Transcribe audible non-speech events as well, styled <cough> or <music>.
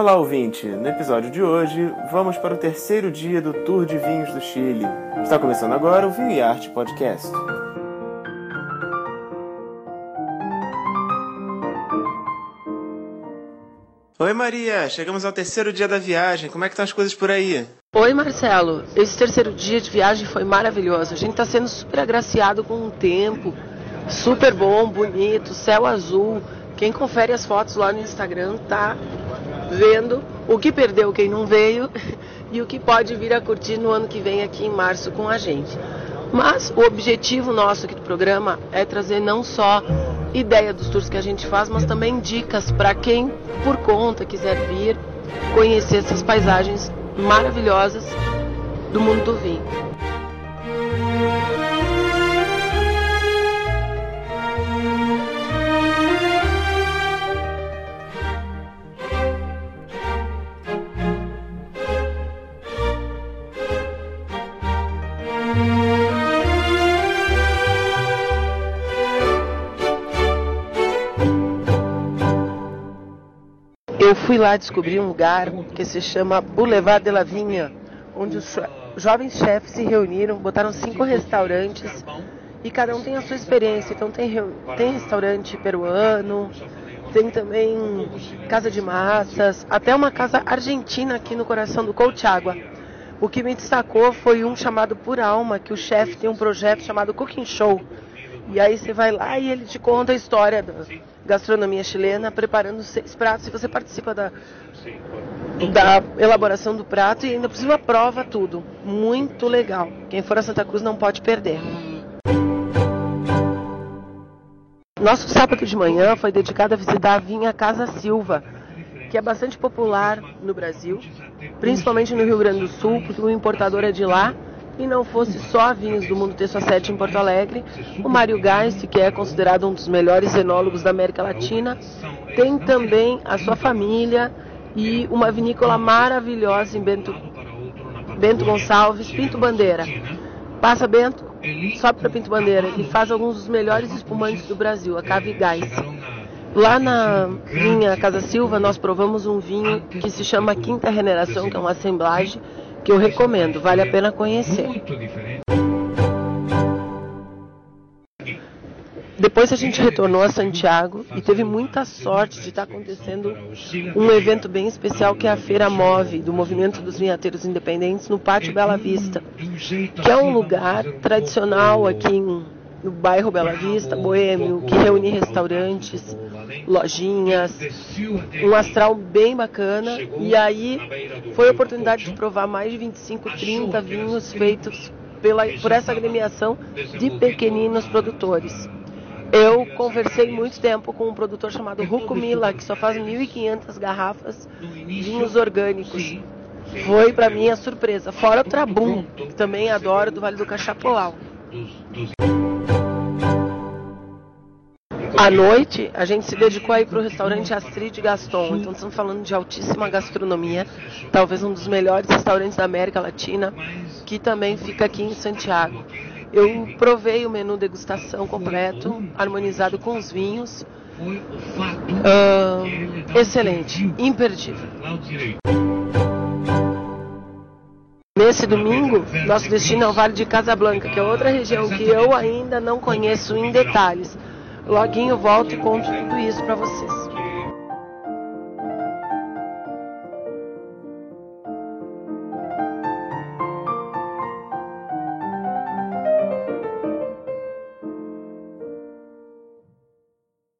Olá, ouvinte! No episódio de hoje, vamos para o terceiro dia do Tour de Vinhos do Chile. Está começando agora o Vinho e Arte Podcast. Oi, Maria! Chegamos ao terceiro dia da viagem. Como é que estão as coisas por aí? Oi, Marcelo. Esse terceiro dia de viagem foi maravilhoso. A gente está sendo super agraciado com um tempo super bom, bonito, céu azul. Quem confere as fotos lá no Instagram tá vendo o que perdeu quem não veio <laughs> e o que pode vir a curtir no ano que vem aqui em março com a gente. Mas o objetivo nosso aqui do programa é trazer não só ideia dos tours que a gente faz, mas também dicas para quem por conta quiser vir conhecer essas paisagens maravilhosas do mundo do vinho. Eu fui lá descobrir um lugar que se chama Boulevard de la Vinha, onde os jovens chefes se reuniram, botaram cinco restaurantes e cada um tem a sua experiência. Então tem, tem restaurante peruano, tem também casa de massas, até uma casa argentina aqui no coração do Colchagua. O que me destacou foi um chamado Por Alma, que o chefe tem um projeto chamado Cooking Show. E aí você vai lá e ele te conta a história da gastronomia chilena, preparando seis pratos e você participa da, da elaboração do prato e ainda por cima prova tudo. Muito legal. Quem for a Santa Cruz não pode perder. Nosso sábado de manhã foi dedicado a visitar a vinha Casa Silva, que é bastante popular no Brasil, principalmente no Rio Grande do Sul, porque o importador é de lá e não fosse só vinhos do mundo ter sua sede em Porto Alegre, o Mário Geist, que é considerado um dos melhores enólogos da América Latina, tem também a sua família e uma vinícola maravilhosa em Bento, Bento Gonçalves, Pinto Bandeira. Passa Bento, sobe para Pinto Bandeira e faz alguns dos melhores espumantes do Brasil, a Cave Gás. Lá na minha Casa Silva, nós provamos um vinho que se chama Quinta Regeneração, que é uma assemblagem que eu recomendo, vale a pena conhecer. Depois a gente retornou a Santiago e teve muita sorte de estar acontecendo um evento bem especial que é a Feira Move, do Movimento dos Vinhateiros Independentes, no Pátio Bela Vista, que é um lugar tradicional aqui em no bairro Bela Vista, boêmio, que reúne restaurantes, lojinhas, um astral bem bacana. E aí foi a oportunidade de provar mais de 25, 30 vinhos feitos pela, por essa agremiação de pequeninos produtores. Eu conversei muito tempo com um produtor chamado Ruco Mila, que só faz 1.500 garrafas de vinhos orgânicos. Foi para mim a surpresa. Fora o Trabum, que também adoro, do Vale do Cachapolau. À noite, a gente se dedicou aí para o restaurante Astrid Gaston. Então, estamos falando de altíssima gastronomia, talvez um dos melhores restaurantes da América Latina, que também fica aqui em Santiago. Eu provei o menu degustação completo, harmonizado com os vinhos. Uh, excelente, imperdível. Nesse domingo, nosso destino é o Vale de Casablanca, que é outra região que eu ainda não conheço em detalhes. Loguinho volto e conto tudo isso para vocês.